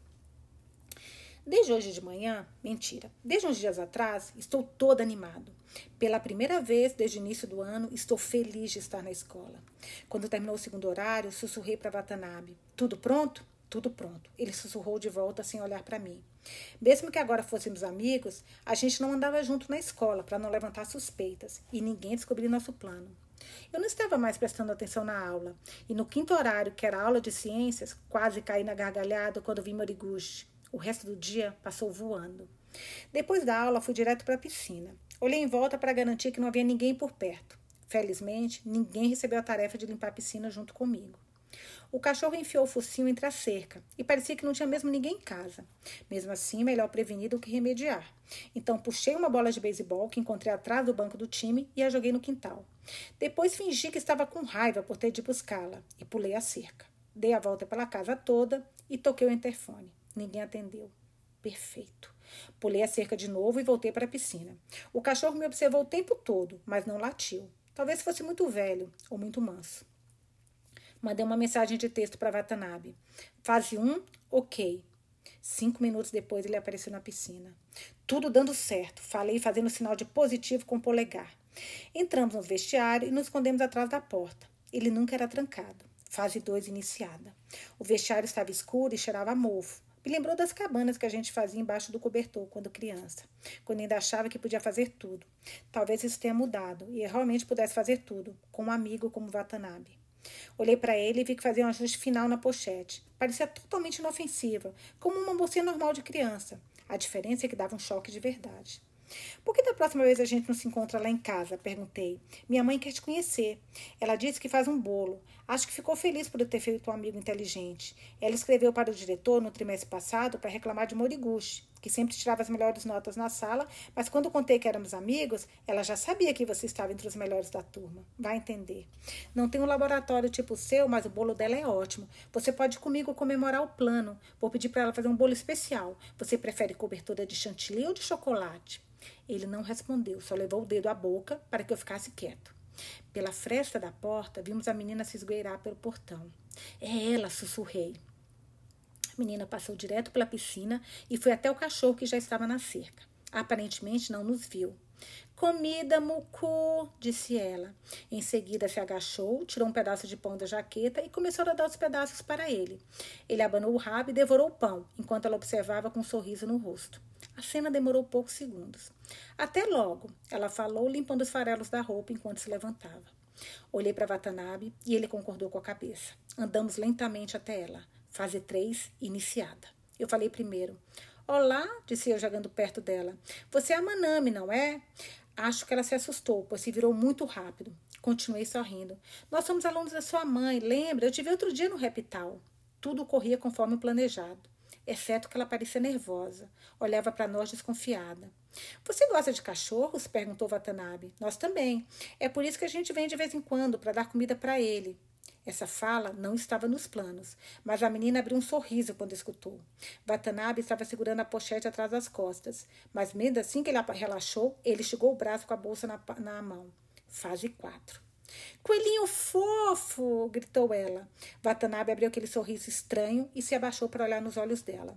Desde hoje de manhã, mentira, desde uns dias atrás, estou todo animado. Pela primeira vez desde o início do ano, estou feliz de estar na escola. Quando terminou o segundo horário, sussurrei para Watanabe: Tudo pronto? Tudo pronto. Ele sussurrou de volta sem olhar para mim. Mesmo que agora fôssemos amigos, a gente não andava junto na escola para não levantar suspeitas e ninguém descobrir nosso plano. Eu não estava mais prestando atenção na aula, e no quinto horário, que era aula de ciências, quase caí na gargalhada quando vi Moriguchi. O resto do dia passou voando. Depois da aula, fui direto para a piscina. Olhei em volta para garantir que não havia ninguém por perto. Felizmente, ninguém recebeu a tarefa de limpar a piscina junto comigo. O cachorro enfiou o focinho entre a cerca e parecia que não tinha mesmo ninguém em casa. Mesmo assim, melhor prevenir do que remediar. Então, puxei uma bola de beisebol que encontrei atrás do banco do time e a joguei no quintal. Depois, fingi que estava com raiva por ter de buscá-la e pulei a cerca. Dei a volta pela casa toda e toquei o interfone. Ninguém atendeu. Perfeito. Pulei a cerca de novo e voltei para a piscina. O cachorro me observou o tempo todo, mas não latiu. Talvez fosse muito velho ou muito manso. Mandei uma mensagem de texto para Watanabe. Fase 1, ok. Cinco minutos depois ele apareceu na piscina. Tudo dando certo. Falei fazendo sinal de positivo com o polegar. Entramos no vestiário e nos escondemos atrás da porta. Ele nunca era trancado. Fase 2 iniciada. O vestiário estava escuro e cheirava a mofo. Me lembrou das cabanas que a gente fazia embaixo do cobertor quando criança, quando ainda achava que podia fazer tudo. Talvez isso tenha mudado e eu realmente pudesse fazer tudo, com um amigo como Watanabe. Olhei para ele e vi que fazia um ajuste final na pochete. Parecia totalmente inofensiva, como uma mocinha normal de criança. A diferença é que dava um choque de verdade. Por que da próxima vez a gente não se encontra lá em casa? Perguntei. Minha mãe quer te conhecer. Ela disse que faz um bolo. Acho que ficou feliz por eu ter feito um amigo inteligente. Ela escreveu para o diretor no trimestre passado para reclamar de Moriguchi, que sempre tirava as melhores notas na sala, mas quando contei que éramos amigos, ela já sabia que você estava entre os melhores da turma. Vai entender. Não tem um laboratório tipo o seu, mas o bolo dela é ótimo. Você pode ir comigo comemorar o plano. Vou pedir para ela fazer um bolo especial. Você prefere cobertura de chantilly ou de chocolate? Ele não respondeu, só levou o dedo à boca para que eu ficasse quieto. Pela fresta da porta, vimos a menina se esgueirar pelo portão. É ela, sussurrei. Menina passou direto pela piscina e foi até o cachorro que já estava na cerca. Aparentemente não nos viu. Comida, Mucu, disse ela. Em seguida se agachou, tirou um pedaço de pão da jaqueta e começou a dar os pedaços para ele. Ele abanou o rabo e devorou o pão, enquanto ela observava com um sorriso no rosto. A cena demorou poucos segundos. Até logo, ela falou, limpando os farelos da roupa enquanto se levantava. Olhei para Watanabe e ele concordou com a cabeça. Andamos lentamente até ela. Fase 3, iniciada. Eu falei primeiro. Olá, disse eu jogando perto dela. Você é a Manami, não é? Acho que ela se assustou, pois se virou muito rápido. Continuei sorrindo. Nós somos alunos da sua mãe, lembra? Eu te vi outro dia no Repital. Tudo corria conforme planejado exceto que ela parecia nervosa. Olhava para nós desconfiada. Você gosta de cachorros? perguntou Watanabe. Nós também. É por isso que a gente vem de vez em quando para dar comida para ele. Essa fala não estava nos planos, mas a menina abriu um sorriso quando escutou. Watanabe estava segurando a pochete atrás das costas, mas mesmo assim que ele relaxou, ele esticou o braço com a bolsa na, na mão. Fase 4. Coelhinho fofo! gritou ela. Watanabe abriu aquele sorriso estranho e se abaixou para olhar nos olhos dela.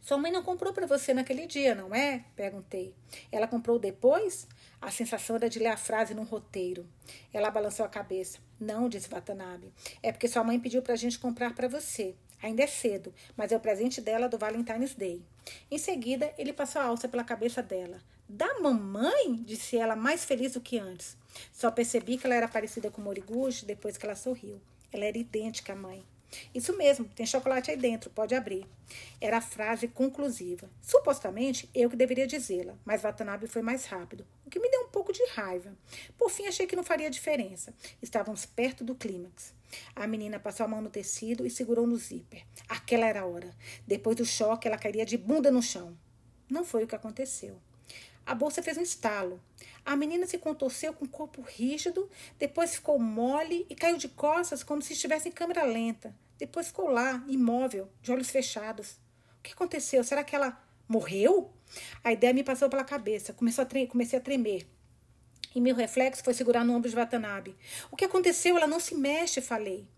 Sua mãe não comprou para você naquele dia, não é? Perguntei. Ela comprou depois? A sensação era de ler a frase num roteiro. Ela balançou a cabeça. Não, disse Watanabe. É porque sua mãe pediu para a gente comprar para você. Ainda é cedo, mas é o presente dela do Valentine's Day. Em seguida, ele passou a alça pela cabeça dela. Da mamãe? disse ela, mais feliz do que antes. Só percebi que ela era parecida com Moriguchi depois que ela sorriu. Ela era idêntica à mãe. Isso mesmo, tem chocolate aí dentro, pode abrir. Era a frase conclusiva. Supostamente, eu que deveria dizê-la, mas Watanabe foi mais rápido, o que me deu um pouco de raiva. Por fim, achei que não faria diferença. Estávamos perto do clímax. A menina passou a mão no tecido e segurou no zíper. Aquela era a hora. Depois do choque, ela cairia de bunda no chão. Não foi o que aconteceu. A bolsa fez um estalo. A menina se contorceu com o corpo rígido, depois ficou mole e caiu de costas como se estivesse em câmera lenta. Depois ficou lá, imóvel, de olhos fechados. O que aconteceu? Será que ela morreu? A ideia me passou pela cabeça. Começou a comecei a tremer. E meu reflexo foi segurar no ombro de Watanabe. O que aconteceu? Ela não se mexe, falei.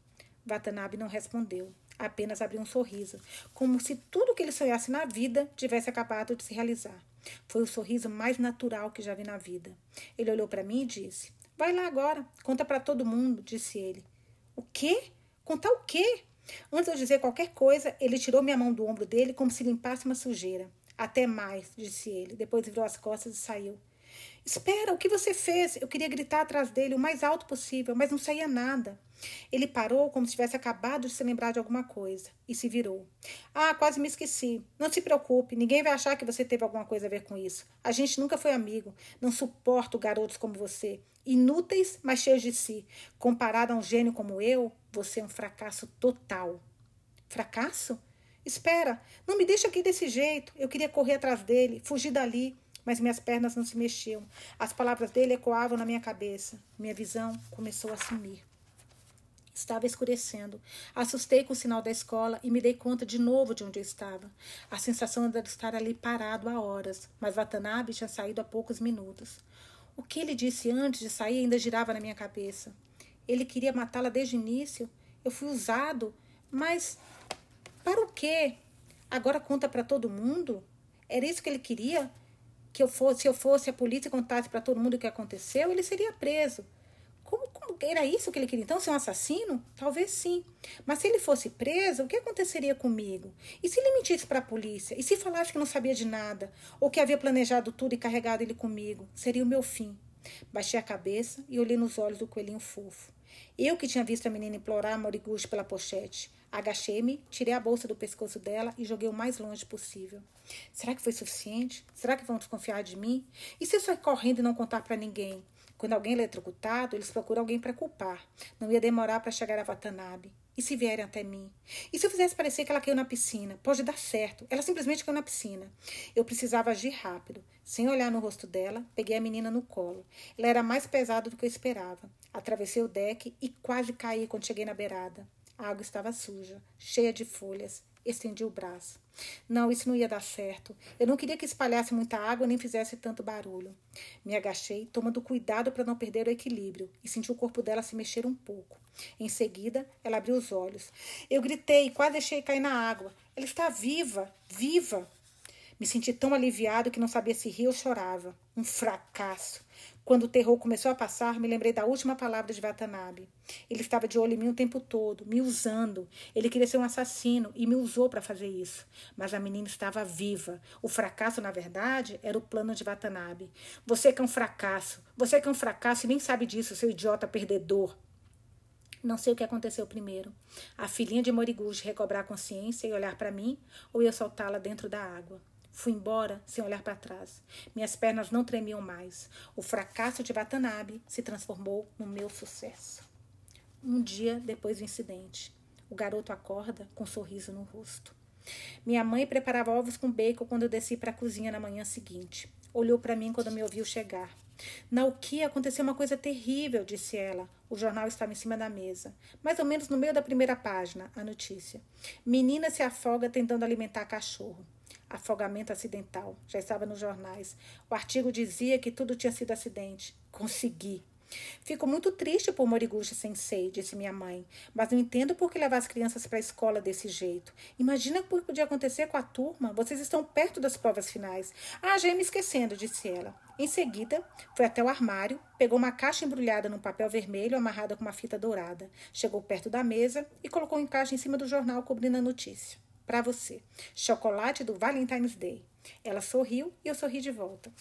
Watanabe não respondeu. Apenas abriu um sorriso, como se tudo que ele sonhasse na vida tivesse acabado de se realizar. Foi o sorriso mais natural que já vi na vida. Ele olhou para mim e disse: Vai lá agora, conta para todo mundo, disse ele. O quê? Contar o quê? Antes de eu dizer qualquer coisa, ele tirou minha mão do ombro dele como se limpasse uma sujeira. Até mais, disse ele. Depois virou as costas e saiu. Espera, o que você fez? Eu queria gritar atrás dele o mais alto possível, mas não saía nada. Ele parou como se tivesse acabado de se lembrar de alguma coisa e se virou. Ah, quase me esqueci. Não se preocupe, ninguém vai achar que você teve alguma coisa a ver com isso. A gente nunca foi amigo. Não suporto garotos como você. Inúteis, mas cheios de si. Comparado a um gênio como eu, você é um fracasso total. Fracasso? Espera, não me deixa aqui desse jeito. Eu queria correr atrás dele, fugir dali mas minhas pernas não se mexiam. As palavras dele ecoavam na minha cabeça. Minha visão começou a sumir. Estava escurecendo. Assustei com o sinal da escola e me dei conta de novo de onde eu estava. A sensação era de estar ali parado há horas, mas Watanabe tinha saído há poucos minutos. O que ele disse antes de sair ainda girava na minha cabeça. Ele queria matá-la desde o início. Eu fui usado, mas para o quê? Agora conta para todo mundo? Era isso que ele queria? que eu fosse, se eu fosse a polícia e contasse para todo mundo o que aconteceu, ele seria preso. Como, como era isso que ele queria? Então, ser um assassino? Talvez sim. Mas se ele fosse preso, o que aconteceria comigo? E se ele mentisse para a polícia? E se falasse que não sabia de nada? Ou que havia planejado tudo e carregado ele comigo? Seria o meu fim. Baixei a cabeça e olhei nos olhos do coelhinho fofo. Eu que tinha visto a menina implorar Moriguchi pela pochete. Agachei-me, tirei a bolsa do pescoço dela e joguei o mais longe possível. Será que foi suficiente? Será que vão desconfiar de mim? E se eu sair correndo e não contar para ninguém? Quando alguém é eletrocutado, eles procuram alguém para culpar. Não ia demorar para chegar a Watanabe. E se vierem até mim? E se eu fizesse parecer que ela caiu na piscina? Pode dar certo. Ela simplesmente caiu na piscina. Eu precisava agir rápido. Sem olhar no rosto dela, peguei a menina no colo. Ela era mais pesada do que eu esperava. Atravessei o deck e quase caí quando cheguei na beirada. A água estava suja, cheia de folhas. Estendi o braço. Não, isso não ia dar certo. Eu não queria que espalhasse muita água nem fizesse tanto barulho. Me agachei, tomando cuidado para não perder o equilíbrio, e senti o corpo dela se mexer um pouco. Em seguida, ela abriu os olhos. Eu gritei, quase deixei cair na água. Ela está viva, viva! Me senti tão aliviado que não sabia se ria ou chorava. Um fracasso. Quando o terror começou a passar, me lembrei da última palavra de Watanabe. Ele estava de olho em mim o tempo todo, me usando. Ele queria ser um assassino e me usou para fazer isso. Mas a menina estava viva. O fracasso, na verdade, era o plano de Watanabe. Você que é um fracasso. Você que é um fracasso e nem sabe disso, seu idiota perdedor. Não sei o que aconteceu primeiro. A filhinha de Moriguchi recobrar a consciência e olhar para mim, ou eu soltá-la dentro da água. Fui embora sem olhar para trás. Minhas pernas não tremiam mais. O fracasso de Watanabe se transformou no meu sucesso. Um dia depois do incidente, o garoto acorda com um sorriso no rosto. Minha mãe preparava ovos com bacon quando eu desci para a cozinha na manhã seguinte. Olhou para mim quando me ouviu chegar. Nauki, aconteceu uma coisa terrível, disse ela. O jornal estava em cima da mesa. Mais ou menos no meio da primeira página, a notícia. Menina se afoga tentando alimentar cachorro. Afogamento acidental. Já estava nos jornais. O artigo dizia que tudo tinha sido acidente. Consegui. Fico muito triste por Moriguchi Sensei, disse minha mãe, mas não entendo por que levar as crianças para a escola desse jeito. Imagina o que podia acontecer com a turma. Vocês estão perto das provas finais. Ah, já ia me esquecendo, disse ela. Em seguida, foi até o armário, pegou uma caixa embrulhada num papel vermelho amarrada com uma fita dourada, chegou perto da mesa e colocou o encaixe em cima do jornal cobrindo a notícia. Para você, chocolate do Valentine's Day. Ela sorriu e eu sorri de volta.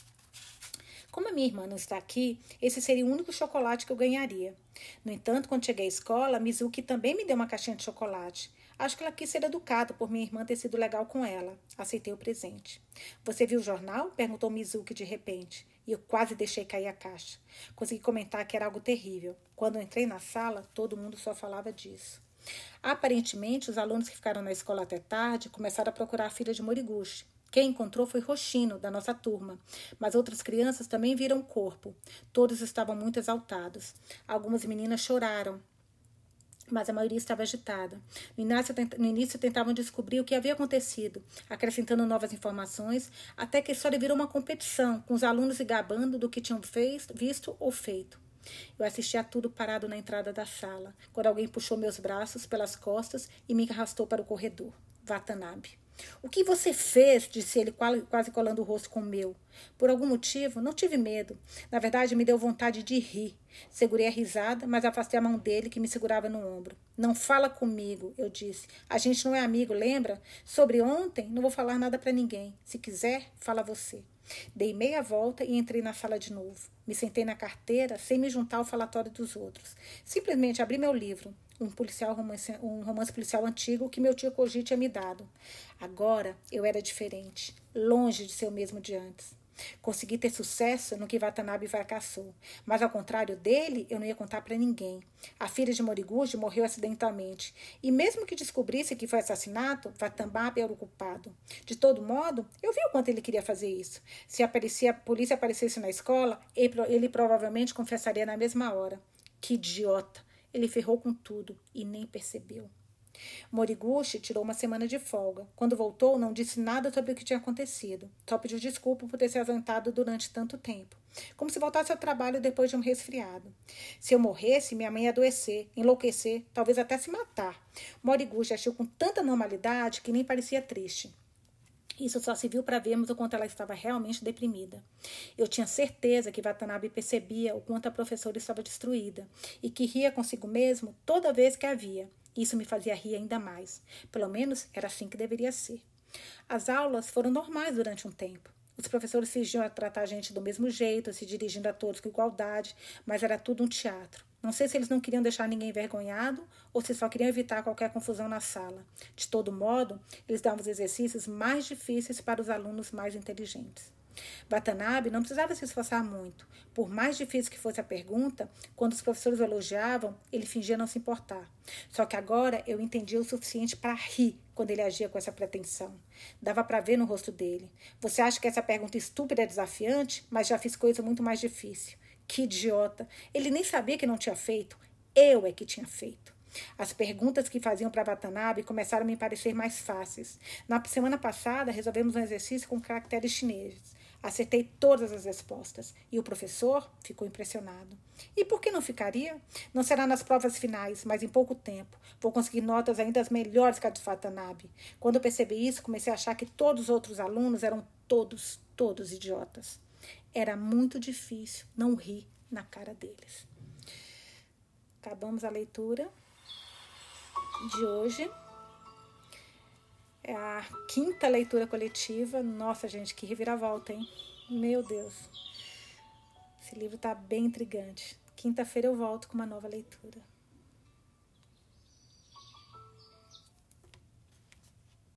Como a minha irmã não está aqui, esse seria o único chocolate que eu ganharia. No entanto, quando cheguei à escola, Mizuki também me deu uma caixinha de chocolate. Acho que ela quis ser educada por minha irmã ter sido legal com ela. Aceitei o presente. Você viu o jornal? perguntou Mizuki de repente. E eu quase deixei cair a caixa. Consegui comentar que era algo terrível. Quando entrei na sala, todo mundo só falava disso. Aparentemente, os alunos que ficaram na escola até tarde começaram a procurar a filha de Moriguchi. Quem encontrou foi Roxino, da nossa turma, mas outras crianças também viram o corpo. Todos estavam muito exaltados. Algumas meninas choraram, mas a maioria estava agitada. No início, no início, tentavam descobrir o que havia acontecido, acrescentando novas informações, até que a história virou uma competição, com os alunos se gabando do que tinham fez, visto ou feito. Eu assisti a tudo parado na entrada da sala, quando alguém puxou meus braços pelas costas e me arrastou para o corredor. Watanabe. O que você fez? disse ele, quase colando o rosto com o meu. Por algum motivo, não tive medo. Na verdade, me deu vontade de rir. Segurei a risada, mas afastei a mão dele, que me segurava no ombro. Não fala comigo, eu disse. A gente não é amigo, lembra? Sobre ontem, não vou falar nada para ninguém. Se quiser, fala você. Dei meia volta e entrei na sala de novo. Me sentei na carteira sem me juntar ao falatório dos outros. Simplesmente abri meu livro, um policial romance, um romance policial antigo que meu tio Koji tinha me dado. Agora eu era diferente, longe de ser o mesmo de antes. Consegui ter sucesso no que Watanabe fracassou, mas ao contrário dele, eu não ia contar para ninguém. A filha de Moriguchi morreu acidentalmente, e mesmo que descobrisse que foi assassinato, Watanabe era o culpado. De todo modo, eu vi o quanto ele queria fazer isso. Se aparecia, a polícia aparecesse na escola, ele, ele provavelmente confessaria na mesma hora. Que idiota! Ele ferrou com tudo e nem percebeu. Moriguchi tirou uma semana de folga. Quando voltou, não disse nada sobre o que tinha acontecido. Só pediu desculpa por ter se ausentado durante tanto tempo. Como se voltasse ao trabalho depois de um resfriado. Se eu morresse, minha mãe ia adoecer, enlouquecer, talvez até se matar. Moriguchi agiu com tanta normalidade que nem parecia triste. Isso só se viu para vermos o quanto ela estava realmente deprimida. Eu tinha certeza que Watanabe percebia o quanto a professora estava destruída e que ria consigo mesmo toda vez que a via. Isso me fazia rir ainda mais. Pelo menos era assim que deveria ser. As aulas foram normais durante um tempo. Os professores fingiam a tratar a gente do mesmo jeito, se dirigindo a todos com igualdade, mas era tudo um teatro. Não sei se eles não queriam deixar ninguém envergonhado ou se só queriam evitar qualquer confusão na sala. De todo modo, eles davam os exercícios mais difíceis para os alunos mais inteligentes. Watanabe não precisava se esforçar muito. Por mais difícil que fosse a pergunta, quando os professores o elogiavam, ele fingia não se importar. Só que agora eu entendia o suficiente para rir quando ele agia com essa pretensão. Dava para ver no rosto dele. Você acha que essa pergunta estúpida é desafiante? Mas já fiz coisa muito mais difícil. Que idiota! Ele nem sabia que não tinha feito. Eu é que tinha feito. As perguntas que faziam para Watanabe começaram a me parecer mais fáceis. Na semana passada, resolvemos um exercício com caracteres chineses. Acertei todas as respostas e o professor ficou impressionado. E por que não ficaria? Não será nas provas finais, mas em pouco tempo. Vou conseguir notas ainda melhores que a de Watanabe. Quando percebi isso, comecei a achar que todos os outros alunos eram todos, todos idiotas. Era muito difícil não rir na cara deles. Acabamos a leitura de hoje. É a quinta leitura coletiva. Nossa, gente, que reviravolta, hein? Meu Deus. Esse livro tá bem intrigante. Quinta-feira eu volto com uma nova leitura.